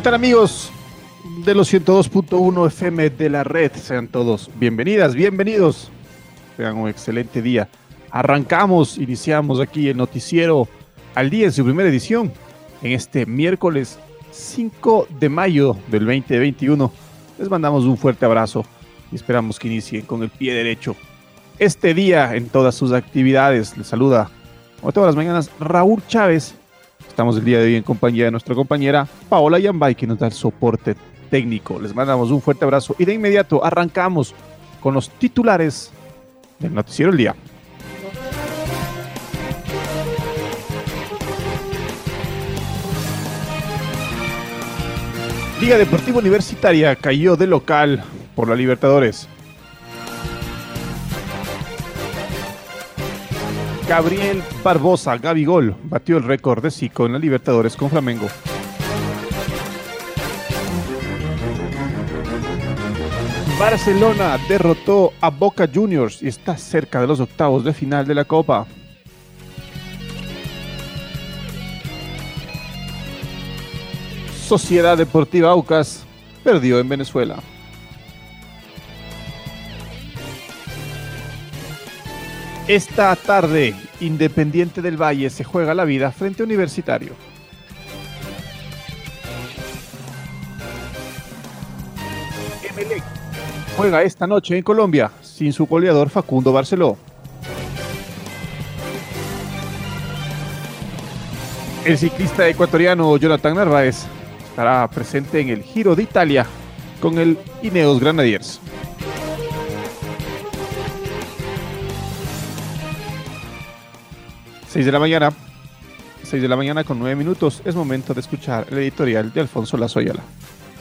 ¿Qué tal amigos de los 102.1 FM de la red? Sean todos bienvenidas, bienvenidos. Tengan un excelente día. Arrancamos, iniciamos aquí el noticiero al día en su primera edición, en este miércoles 5 de mayo del 2021. Les mandamos un fuerte abrazo y esperamos que inicien con el pie derecho. Este día en todas sus actividades les saluda, como todas las mañanas, Raúl Chávez Estamos el día de hoy en compañía de nuestra compañera Paola Yambay, que nos da el soporte técnico. Les mandamos un fuerte abrazo y de inmediato arrancamos con los titulares del Noticiero El Día. Liga Deportiva Universitaria cayó de local por la Libertadores. Gabriel Barbosa, Gabigol, batió el récord de Zico en la Libertadores con Flamengo. Barcelona derrotó a Boca Juniors y está cerca de los octavos de final de la Copa. Sociedad Deportiva Aucas perdió en Venezuela. Esta tarde, Independiente del Valle se juega la vida frente a Universitario. Emelec juega esta noche en Colombia sin su goleador Facundo Barceló. El ciclista ecuatoriano Jonathan Narváez estará presente en el Giro de Italia con el Ineos Granadiers. 6 de la mañana. 6 de la mañana con 9 minutos. Es momento de escuchar el editorial de Alfonso Lazoyala.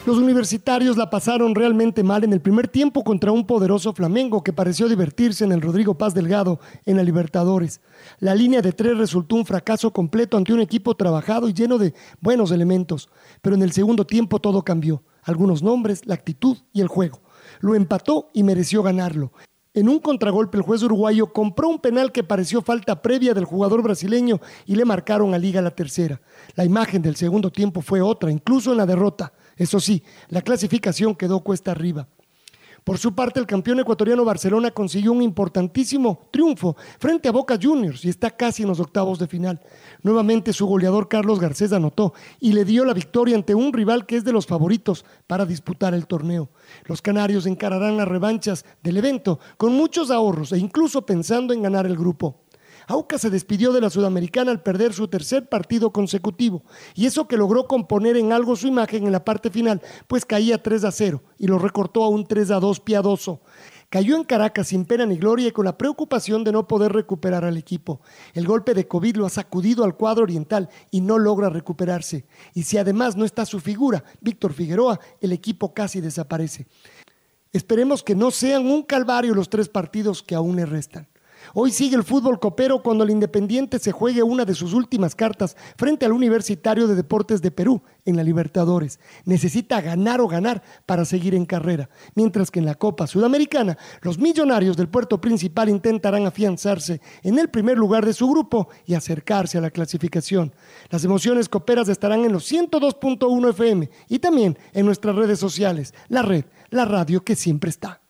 Los universitarios la pasaron realmente mal en el primer tiempo contra un poderoso Flamengo que pareció divertirse en el Rodrigo Paz Delgado en la Libertadores. La línea de tres resultó un fracaso completo ante un equipo trabajado y lleno de buenos elementos. Pero en el segundo tiempo todo cambió. Algunos nombres, la actitud y el juego. Lo empató y mereció ganarlo. En un contragolpe, el juez uruguayo compró un penal que pareció falta previa del jugador brasileño y le marcaron a Liga la tercera. La imagen del segundo tiempo fue otra, incluso en la derrota. Eso sí, la clasificación quedó cuesta arriba. Por su parte, el campeón ecuatoriano Barcelona consiguió un importantísimo triunfo frente a Boca Juniors y está casi en los octavos de final. Nuevamente su goleador Carlos Garcés anotó y le dio la victoria ante un rival que es de los favoritos para disputar el torneo. Los canarios encararán las revanchas del evento con muchos ahorros e incluso pensando en ganar el grupo. Aucas se despidió de la Sudamericana al perder su tercer partido consecutivo, y eso que logró componer en algo su imagen en la parte final, pues caía 3 a 0 y lo recortó a un 3 a 2 piadoso. Cayó en Caracas sin pena ni gloria y con la preocupación de no poder recuperar al equipo. El golpe de COVID lo ha sacudido al cuadro oriental y no logra recuperarse. Y si además no está su figura, Víctor Figueroa, el equipo casi desaparece. Esperemos que no sean un calvario los tres partidos que aún le restan. Hoy sigue el fútbol copero cuando el Independiente se juegue una de sus últimas cartas frente al Universitario de Deportes de Perú en la Libertadores. Necesita ganar o ganar para seguir en carrera, mientras que en la Copa Sudamericana los millonarios del puerto principal intentarán afianzarse en el primer lugar de su grupo y acercarse a la clasificación. Las emociones coperas estarán en los 102.1 FM y también en nuestras redes sociales, la red, la radio que siempre está.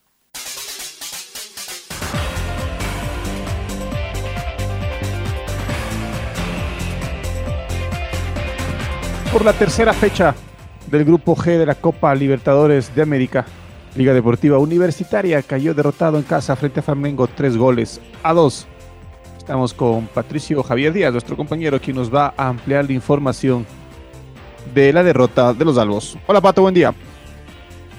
Por la tercera fecha del Grupo G de la Copa Libertadores de América. Liga Deportiva Universitaria cayó derrotado en casa frente a Flamengo tres goles a dos. Estamos con Patricio Javier Díaz, nuestro compañero, quien nos va a ampliar la información de la derrota de los Albos. Hola Pato, buen día.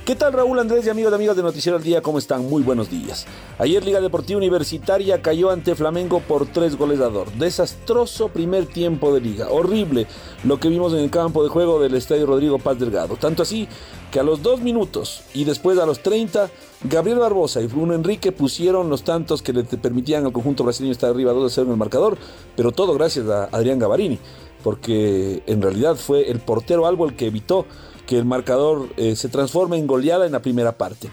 ¿Qué tal Raúl Andrés y amigos y amigas de Noticiero al Día? ¿Cómo están? Muy buenos días. Ayer Liga Deportiva Universitaria cayó ante Flamengo por tres goles a dos. Desastroso primer tiempo de liga. Horrible lo que vimos en el campo de juego del Estadio Rodrigo Paz Delgado. Tanto así que a los dos minutos y después a los 30, Gabriel Barbosa y Bruno Enrique pusieron los tantos que le permitían al conjunto brasileño estar arriba 2 a 0 en el marcador. Pero todo gracias a Adrián Gavarini. Porque en realidad fue el portero Albo el que evitó que el marcador eh, se transforme en goleada en la primera parte.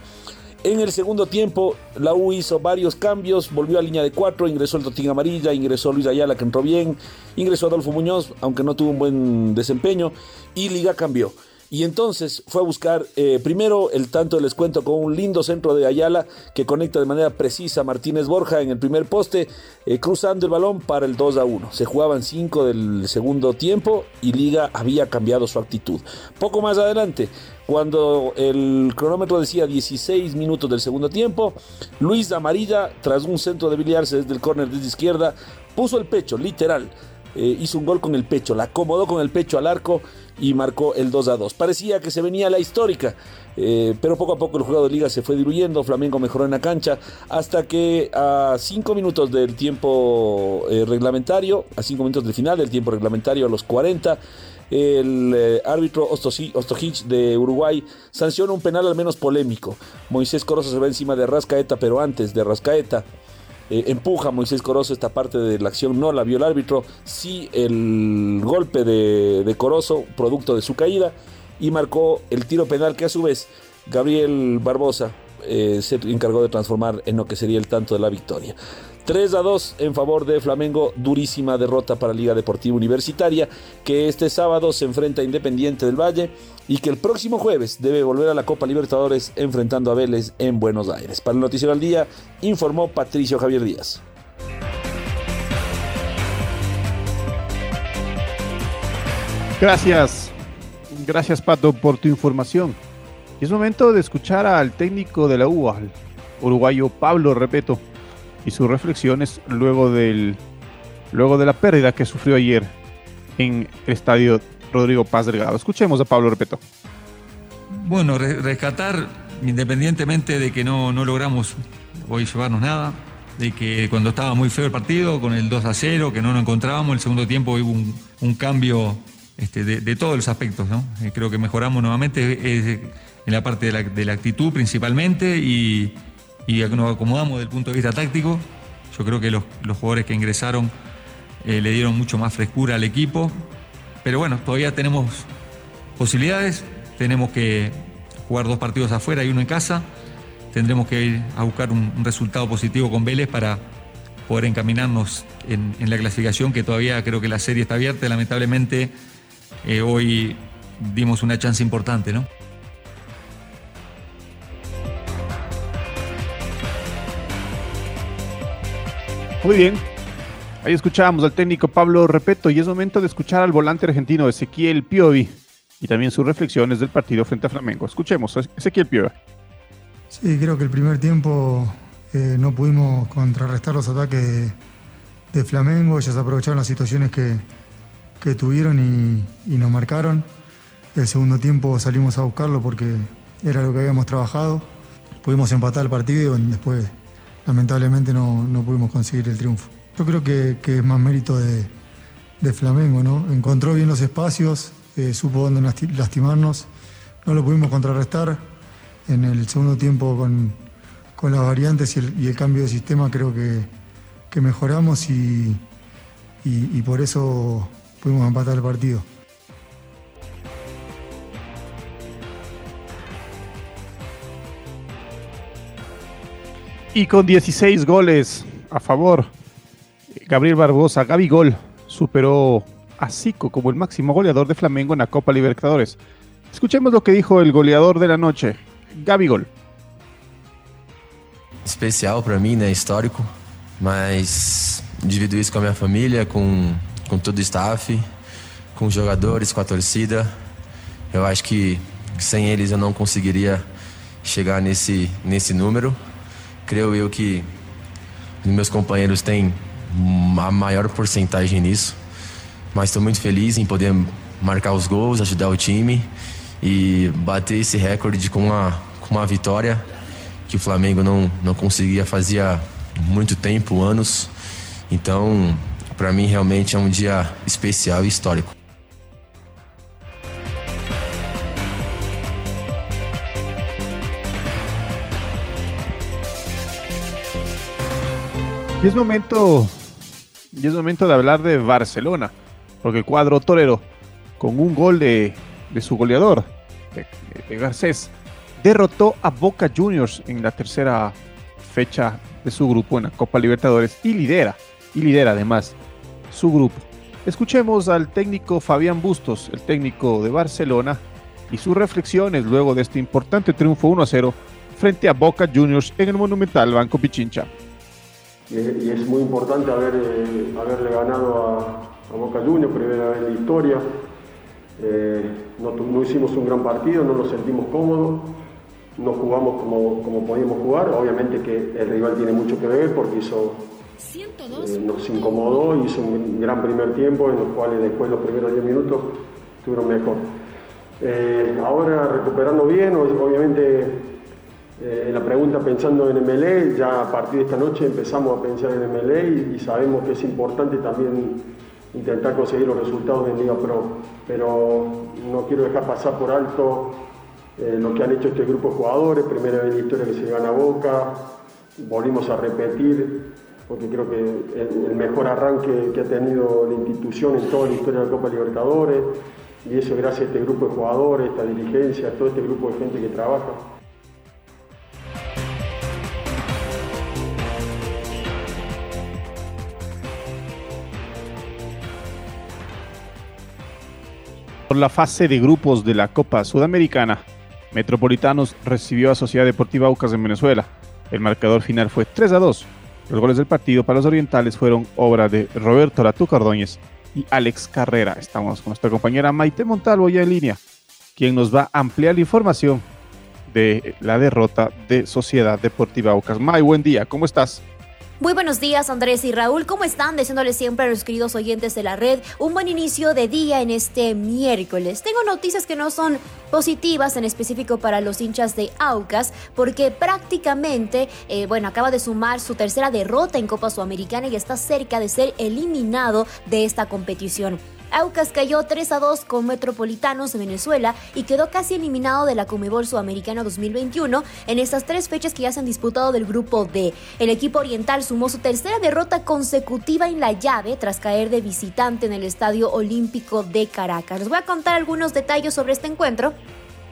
En el segundo tiempo, la U hizo varios cambios, volvió a línea de cuatro, ingresó el Totín Amarilla, ingresó Luis Ayala, que entró bien, ingresó Adolfo Muñoz, aunque no tuvo un buen desempeño, y Liga cambió. Y entonces fue a buscar eh, primero el tanto de descuento con un lindo centro de Ayala que conecta de manera precisa a Martínez Borja en el primer poste, eh, cruzando el balón para el 2 a 1. Se jugaban 5 del segundo tiempo y Liga había cambiado su actitud. Poco más adelante, cuando el cronómetro decía 16 minutos del segundo tiempo, Luis Amarilla, tras un centro de biliarse desde el córner desde izquierda, puso el pecho, literal. Eh, hizo un gol con el pecho, la acomodó con el pecho al arco y marcó el 2 a 2. Parecía que se venía la histórica, eh, pero poco a poco el juego de liga se fue diluyendo, Flamengo mejoró en la cancha, hasta que a 5 minutos del tiempo eh, reglamentario, a 5 minutos del final del tiempo reglamentario, a los 40, el eh, árbitro Ostojic de Uruguay sanciona un penal al menos polémico. Moisés Corozo se va encima de Rascaeta, pero antes de Rascaeta eh, empuja a Moisés Corozo esta parte de la acción, no la vio el árbitro, sí el golpe de, Corozo, producto de su caída, y marcó el tiro penal que a su vez Gabriel Barbosa eh, se encargó de transformar en lo que sería el tanto de la victoria. 3 a 2 en favor de Flamengo, durísima derrota para Liga Deportiva Universitaria, que este sábado se enfrenta a Independiente del Valle y que el próximo jueves debe volver a la Copa Libertadores enfrentando a Vélez en Buenos Aires. Para el Noticiero al Día, informó Patricio Javier Díaz. Gracias, gracias Pato por tu información. Es momento de escuchar al técnico de la U, al uruguayo Pablo Repeto y sus reflexiones luego, del, luego de la pérdida que sufrió ayer en el estadio Rodrigo Paz Delgado. Escuchemos a Pablo Repeto. Bueno, rescatar, independientemente de que no, no logramos hoy llevarnos nada, de que cuando estaba muy feo el partido, con el 2 a 0, que no nos encontrábamos, el segundo tiempo hubo un, cambio este, de, todos los aspectos. ¿no? Eh, creo que mejoramos nuevamente en la parte de la, de la actitud principalmente y, y nos acomodamos desde el punto de vista táctico. Yo creo que los, jugadores que ingresaron eh, le dieron mucho más frescura al equipo. Pero bueno, todavía tenemos posibilidades. Tenemos que jugar dos partidos afuera y uno en casa. Tendremos que ir a buscar un, resultado positivo con Vélez para poder encaminarnos en, la clasificación, que todavía creo que la serie está abierta. Lamentablemente, eh, hoy dimos una chance importante, ¿no? Muy bien. Ahí escuchábamos al técnico Pablo Repeto y es momento de escuchar al volante argentino Ezequiel Piovi y también sus reflexiones del partido frente a Flamengo. Escuchemos Ezequiel Piovi. Sí, creo que el primer tiempo eh, no pudimos contrarrestar los ataques de, Flamengo. Ellos aprovecharon las situaciones que, tuvieron y, y, nos marcaron. El segundo tiempo salimos a buscarlo porque era lo que habíamos trabajado. Pudimos empatar el partido y después lamentablemente no, pudimos conseguir el triunfo. Yo creo que, es más mérito de, Flamengo, ¿no? Encontró bien los espacios, eh, supo dónde lastimarnos, no lo pudimos contrarrestar. En el segundo tiempo con, las variantes y el, cambio de sistema creo que, mejoramos y, y por eso pudimos empatar el partido. Y con 16 goles a favor, Gabriel Barbosa, Gaby Gol, superó a Zico como el máximo goleador de Flamengo en la Copa Libertadores. Escuchemos lo que dijo el goleador de la noche, Gaby Gol. Especial para mim, né? Histórico. Mas divido isso com a minha família, com, com todo o staff, com os jogadores, com a torcida. Eu acho que sem eles eu não conseguiria chegar nesse, nesse número. Creio eu que meus companheiros têm a maior porcentagem nisso. Mas estou muito feliz em poder marcar os gols, ajudar o time e bater esse recorde com uma, com uma vitória que o Flamengo não, não conseguia fazia muito tempo, anos. Então, para mim, realmente é um dia especial e histórico. Y es momento, y es momento de hablar de Barcelona, porque el cuadro torero, con un gol de, de su goleador, de, Garcés, derrotó a Boca Juniors en la tercera fecha de su grupo en la Copa Libertadores y lidera, y lidera además su grupo. Escuchemos al técnico Fabián Bustos, el técnico de Barcelona, y sus reflexiones luego de este importante triunfo 1 a 0 frente a Boca Juniors en el monumental Banco Pichincha. Y es, y es muy importante haber, eh, haberle ganado a, a, Boca Juniors, primera vez en la historia. Eh, no, no, hicimos un gran partido, no nos sentimos cómodos, no jugamos como, como podíamos jugar. Obviamente que el rival tiene mucho que ver porque hizo, eh, nos incomodó, hizo un gran primer tiempo en los cuales después los primeros 10 minutos estuvieron mejor. Ahora recuperando bien, obviamente eh, la pregunta pensando en MLE, ya a partir de esta noche empezamos a pensar en MLE y, sabemos que es importante también intentar conseguir los resultados en Liga Pro, pero no quiero dejar pasar por alto eh, lo que han hecho este grupo de jugadores, primera vez en la historia que se gana Boca, volvimos a repetir, porque creo que el, el mejor arranque que ha tenido la institución en toda la historia de la Copa Libertadores, y eso gracias a este grupo de jugadores, esta dirigencia, a todo este grupo de gente que trabaja. Por la fase de grupos de la Copa Sudamericana, Metropolitanos recibió a Sociedad Deportiva Aucas en Venezuela. El marcador final fue 3 a 2. Los goles del partido para los orientales fueron obra de Roberto Latú Cardóñez y Alex Carrera. Estamos con nuestra compañera Maite Montalvo ya en línea, quien nos va a ampliar la información de la derrota de Sociedad Deportiva Aucas. May, buen día, ¿cómo estás? Muy buenos días Andrés y Raúl, ¿cómo están? Deseándoles siempre a los queridos oyentes de la red un buen inicio de día en este miércoles. Tengo noticias que no son positivas, en específico para los hinchas de Aucas, porque prácticamente, eh, bueno, acaba de sumar su tercera derrota en Copa Sudamericana y está cerca de ser eliminado de esta competición. Aucas cayó 3 a 2 con Metropolitanos de Venezuela y quedó casi eliminado de la Comebol Sudamericana 2021 en estas tres fechas que ya se han disputado del grupo D. El equipo oriental sumó su tercera derrota consecutiva en la llave tras caer de visitante en el Estadio Olímpico de Caracas. Les voy a contar algunos detalles sobre este encuentro.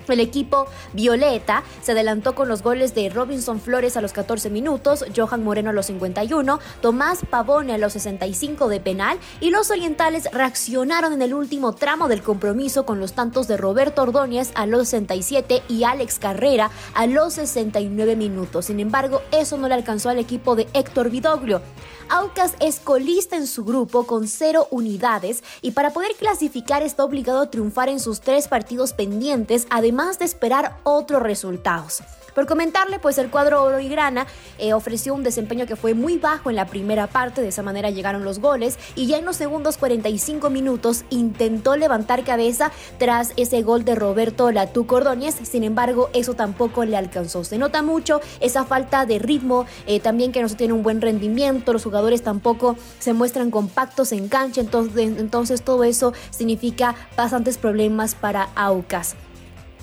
El equipo Violeta se adelantó con los goles de Robinson Flores a los 14 minutos, Johan Moreno a los 51, Tomás Pavone a los 65 de penal y los orientales reaccionaron en el último tramo del compromiso con los tantos de Roberto Ordóñez a los 67 y Alex Carrera a los 69 minutos. Sin embargo, eso no le alcanzó al equipo de Héctor Vidoglio. Aucas es colista en su grupo con cero unidades y para poder clasificar está obligado a triunfar en sus tres partidos pendientes, además de esperar otros resultados. Por comentarle, pues el cuadro oro y grana eh, ofreció un desempeño que fue muy bajo en la primera parte, de esa manera llegaron los goles y ya en los segundos 45 minutos intentó levantar cabeza tras ese gol de Roberto Latú Cordóñez, sin embargo eso tampoco le alcanzó. Se nota mucho esa falta de ritmo, eh, también que no se tiene un buen rendimiento, los jugadores tampoco se muestran compactos en cancha, entonces, entonces todo eso significa bastantes problemas para Aucas.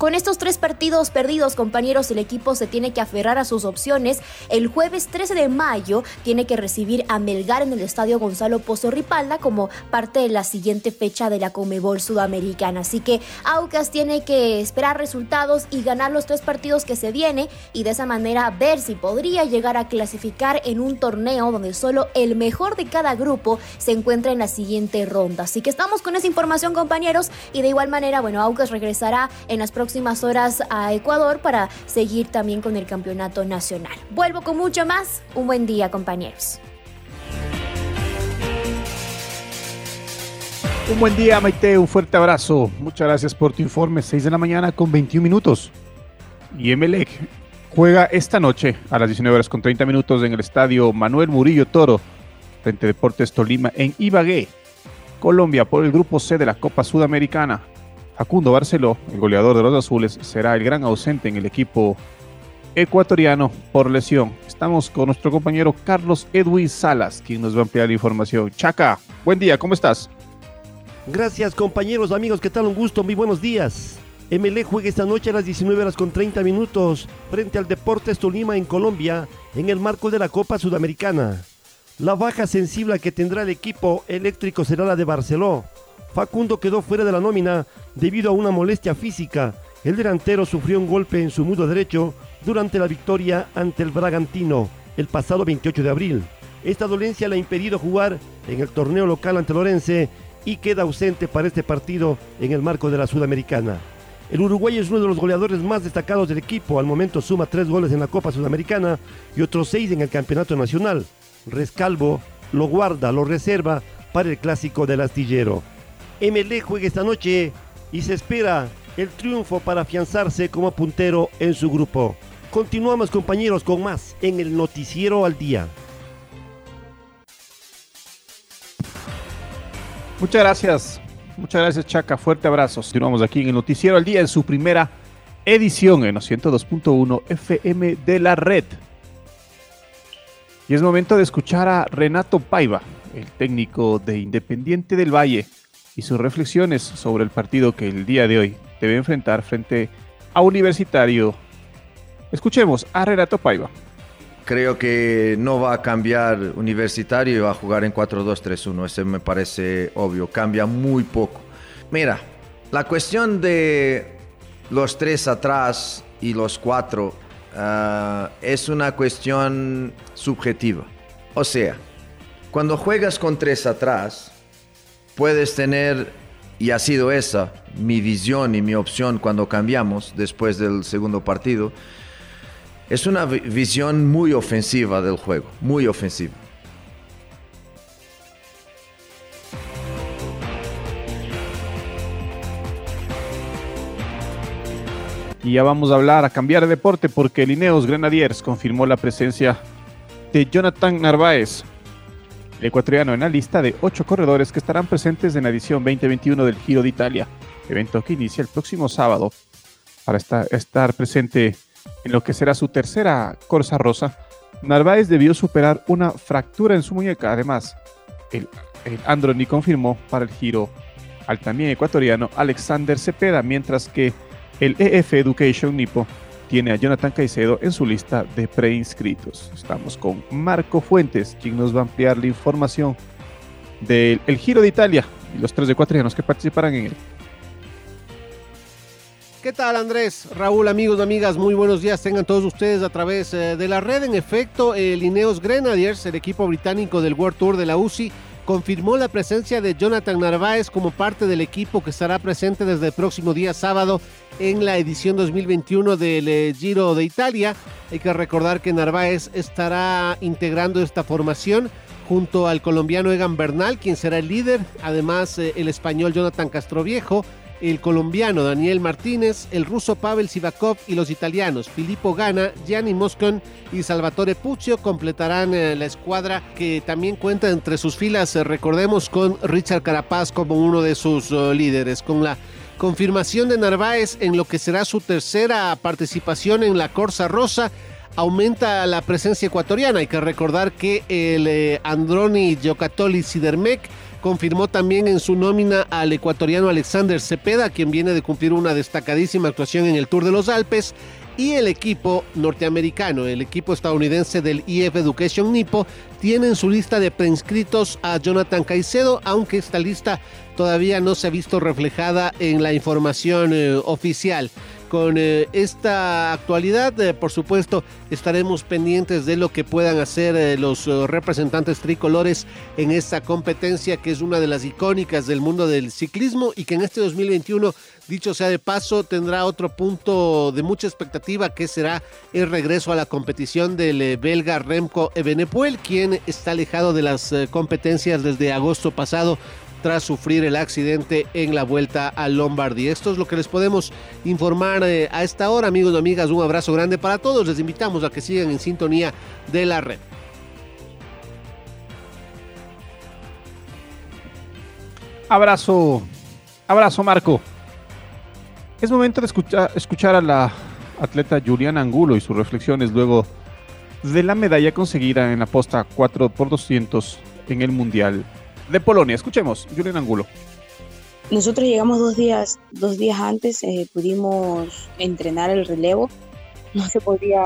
Con estos tres partidos perdidos, compañeros, el equipo se tiene que aferrar a sus opciones. El jueves 13 de mayo tiene que recibir a Melgar en el estadio Gonzalo Pozo Ripalda como parte de la siguiente fecha de la Comebol Sudamericana. Así que Aucas tiene que esperar resultados y ganar los tres partidos que se viene y de esa manera ver si podría llegar a clasificar en un torneo donde solo el mejor de cada grupo se encuentra en la siguiente ronda. Así que estamos con esa información, compañeros, y de igual manera, bueno, Aucas regresará en las próximas próximas horas a Ecuador para seguir también con el campeonato nacional. Vuelvo con mucho más. Un buen día, compañeros. Un buen día, Maite. Un fuerte abrazo. Muchas gracias por tu informe. 6 de la mañana con 21 minutos. Y Emelec juega esta noche a las 19 horas con 30 minutos en el estadio Manuel Murillo Toro frente a Deportes Tolima en Ibagué. Colombia por el grupo C de la Copa Sudamericana. Facundo Barceló, el goleador de los azules, será el gran ausente en el equipo ecuatoriano por lesión. Estamos con nuestro compañero Carlos Edwin Salas, quien nos va a ampliar la información. Chaca, buen día, ¿cómo estás? Gracias compañeros, amigos, ¿qué tal? Un gusto, muy buenos días. MLE juega esta noche a las 19 horas con 30 minutos frente al Deportes Tolima en Colombia en el marco de la Copa Sudamericana. La baja sensible que tendrá el equipo eléctrico será la de Barceló. Facundo quedó fuera de la nómina debido a una molestia física. El delantero sufrió un golpe en su mudo derecho durante la victoria ante el Bragantino el pasado 28 de abril. Esta dolencia le ha impedido jugar en el torneo local ante Lorense y queda ausente para este partido en el marco de la Sudamericana. El Uruguay es uno de los goleadores más destacados del equipo. Al momento suma tres goles en la Copa Sudamericana y otros seis en el Campeonato Nacional. Rescalvo lo guarda, lo reserva para el clásico del astillero. MLE juega esta noche y se espera el triunfo para afianzarse como puntero en su grupo. Continuamos compañeros con más en el Noticiero al Día. Muchas gracias. Muchas gracias, Chaca. Fuerte abrazo. Continuamos aquí en el Noticiero al Día en su primera edición en los 102.1 FM de la red. Y es momento de escuchar a Renato Paiva, el técnico de Independiente del Valle, y sus reflexiones sobre el partido que el día de hoy debe enfrentar frente a Universitario. Escuchemos a Renato Paiva. Creo que no va a cambiar Universitario y va a jugar en 4-2-3-1. Ese me parece obvio. Cambia muy poco. Mira, la cuestión de los tres atrás y los cuatro uh, es una cuestión subjetiva. O sea, cuando juegas con tres atrás, puedes tener, y ha sido esa mi visión y mi opción cuando cambiamos después del segundo partido, es una visión muy ofensiva del juego, muy ofensiva. Y ya vamos a hablar, a cambiar de deporte, porque Lineos Grenadiers confirmó la presencia de Jonathan Narváez, ecuatoriano en la lista de ocho corredores que estarán presentes en la edición 2021 del Giro de Italia, evento que inicia el próximo sábado. Para estar, presente en lo que será su tercera Corsa Rosa, Narváez debió superar una fractura en su muñeca. Además, el, el Androni confirmó para el Giro al también ecuatoriano Alexander Cepeda, mientras que el EF Education Nipo tiene a Jonathan Caicedo en su lista de preinscritos. Estamos con Marco Fuentes, quien nos va a ampliar la información del Giro de Italia y los tres ecuatorianos que participarán en él. ¿Qué tal Andrés? Raúl, amigos, amigas, muy buenos días. Tengan todos ustedes a través eh, de la red. En efecto, el Ineos Grenadiers, el equipo británico del World Tour de la UCI, confirmó la presencia de Jonathan Narváez como parte del equipo que estará presente desde el próximo día sábado en la edición 2021 del eh, Giro de Italia. Hay que recordar que Narváez estará integrando esta formación junto al colombiano Egan Bernal, quien será el líder, además eh, el español Jonathan Castroviejo, el colombiano Daniel Martínez, el ruso Pavel Sivakov y los italianos Filippo Gana, Gianni Moscon y Salvatore Puccio completarán eh, la escuadra que también cuenta entre sus filas, eh, recordemos, con Richard Carapaz como uno de sus eh, líderes, con la confirmación de Narváez en lo que será su tercera participación en la Corsa Rosa aumenta la presencia ecuatoriana. Hay que recordar que el Androni Giocatoli Sidermec confirmó también en su nómina al ecuatoriano Alexander Cepeda, quien viene de cumplir una destacadísima actuación en el Tour de los Alpes, y el equipo norteamericano, el equipo estadounidense del EF Education Nipo, tiene en su lista de preinscritos a Jonathan Caicedo, aunque esta lista todavía no se ha visto reflejada en la información eh, oficial con eh, esta actualidad. Eh, por supuesto, estaremos pendientes de lo que puedan hacer los representantes tricolores en esta competencia que es una de las icónicas del mundo del ciclismo y que en este 2021, dicho sea de paso, tendrá otro punto de mucha expectativa que será el regreso a la competición del belga Remco Evenepoel, quien está alejado de las competencias desde agosto pasado tras sufrir el accidente en la vuelta a Lombardía. Esto es lo que les podemos informar eh, a esta hora, amigos y amigas. Un abrazo grande para todos. Les invitamos a que sigan en sintonía de la red. Abrazo, abrazo Marco. Es momento de escuchar, escuchar a la atleta Juliana Angulo y sus reflexiones luego de la medalla conseguida en la posta 4 por 200 en el Mundial de Polonia. Escuchemos, Juliana Angulo. Nosotros llegamos dos días, dos días antes, eh, pudimos entrenar el relevo. No se podía,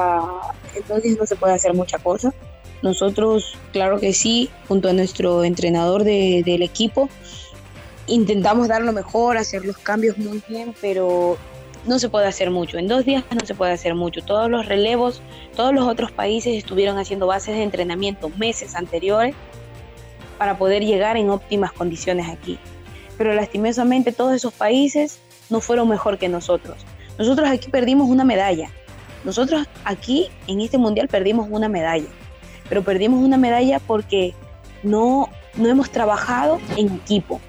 entonces no se puede hacer mucha cosa. Nosotros, claro que sí, junto a nuestro entrenador de, del equipo, intentamos dar lo mejor, hacer los cambios muy bien, pero no se puede hacer mucho. En dos días no se puede hacer mucho. Todos los relevos, todos los otros países estuvieron haciendo bases de entrenamiento meses anteriores para poder llegar en óptimas condiciones aquí. Pero lastimosamente todos esos países no fueron mejor que nosotros. Nosotros aquí perdimos una medalla. Nosotros aquí en este mundial perdimos una medalla. Pero perdimos una medalla porque no, no hemos trabajado en equipo.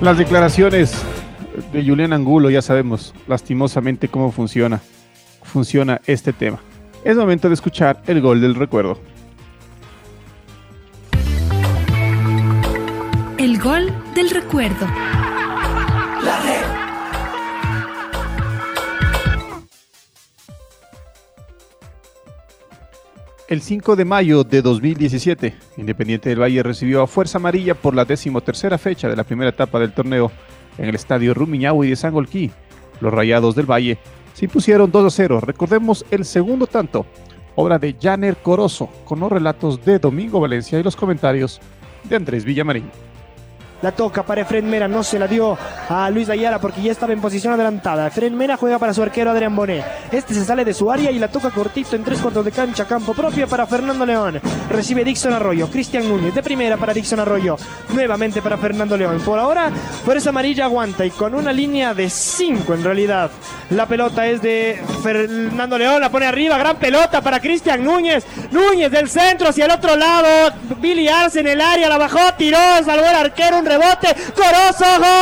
Las declaraciones de Julián Angulo, ya sabemos lastimosamente cómo funciona, funciona este tema. Es momento de escuchar el gol del recuerdo. El gol del recuerdo. El 5 de mayo de 2017, Independiente del Valle recibió a Fuerza Amarilla por la decimotercera fecha de la primera etapa del torneo en el estadio Rumiñahui de Sangolquí. Los Rayados del Valle se impusieron 2 a 0. Recordemos el segundo tanto, obra de Janer Corozo, con los relatos de Domingo Valencia y los comentarios de Andrés Villamarín. La toca para Efren Mera, no se la dio a Luis Ayala porque ya estaba en posición adelantada. Efren Mera juega para su arquero Adrián Bonet. Este se sale de su área y la toca cortito en tres cuartos de cancha, campo propio para Fernando León. Recibe Dixon Arroyo, Cristian Núñez de primera para Dixon Arroyo. Nuevamente para Fernando León. Por ahora, Fuerza Amarilla aguanta y con una línea de cinco en realidad. La pelota es de Fernando León, la pone arriba, gran pelota para Cristian Núñez. Núñez del centro hacia el otro lado. Billy Arce en el área, la bajó, tiró, salvó el arquero, un rebote. Corozo, gol.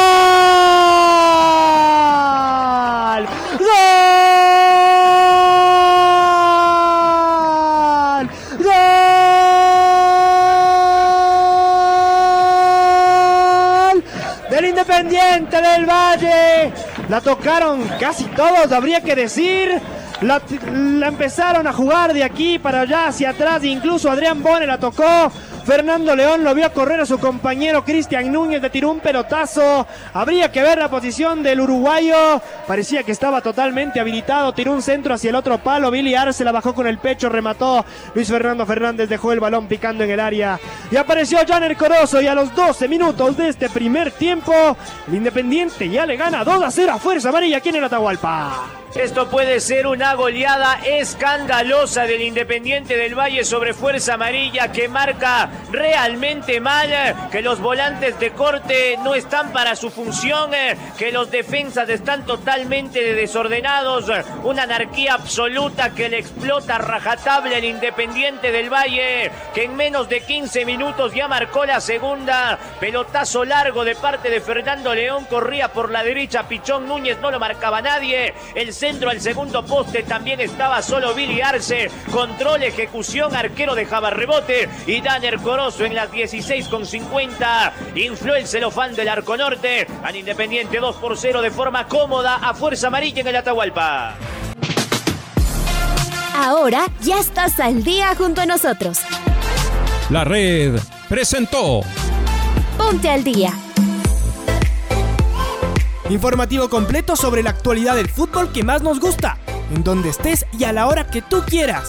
Gol. Gol del Independiente del Valle. La tocaron casi todos, habría que decir. La, la empezaron a jugar de aquí para allá, hacia atrás. Incluso Adrián Bone la tocó. Fernando León lo vio correr a su compañero Cristian Núñez, le tiró un pelotazo. Habría que ver la posición del uruguayo. Parecía que estaba totalmente habilitado. Tiró un centro hacia el otro palo. Billy Arce la bajó con el pecho, remató. Luis Fernando Fernández dejó el balón picando en el área. Y apareció Janer Corozo. Y a los 12 minutos de este primer tiempo, el Independiente ya le gana 2 a 0 a Fuerza Amarilla aquí en el Atahualpa. Esto puede ser una goleada escandalosa del Independiente del Valle sobre Fuerza Amarilla que marca realmente mal, que los volantes de corte no están para su función, que los defensas están totalmente desordenados, una anarquía absoluta que le explota rajatable el Independiente del Valle, que en menos de 15 minutos ya marcó la segunda, pelotazo largo de parte de Fernando León, corría por la derecha, Pichón Núñez no lo marcaba nadie, el centro al segundo poste también estaba solo Billy Arce. Control, ejecución, arquero dejaba rebote. Y Danner Corozo en las 16 con 50. Infló el celofán del arco norte. Al Independiente 2 por 0 de forma cómoda a Fuerza Amarilla en el Atahualpa. Ahora ya estás al día junto a nosotros. La red presentó Ponte al día. Informativo completo sobre la actualidad del fútbol que más nos gusta, en donde estés y a la hora que tú quieras.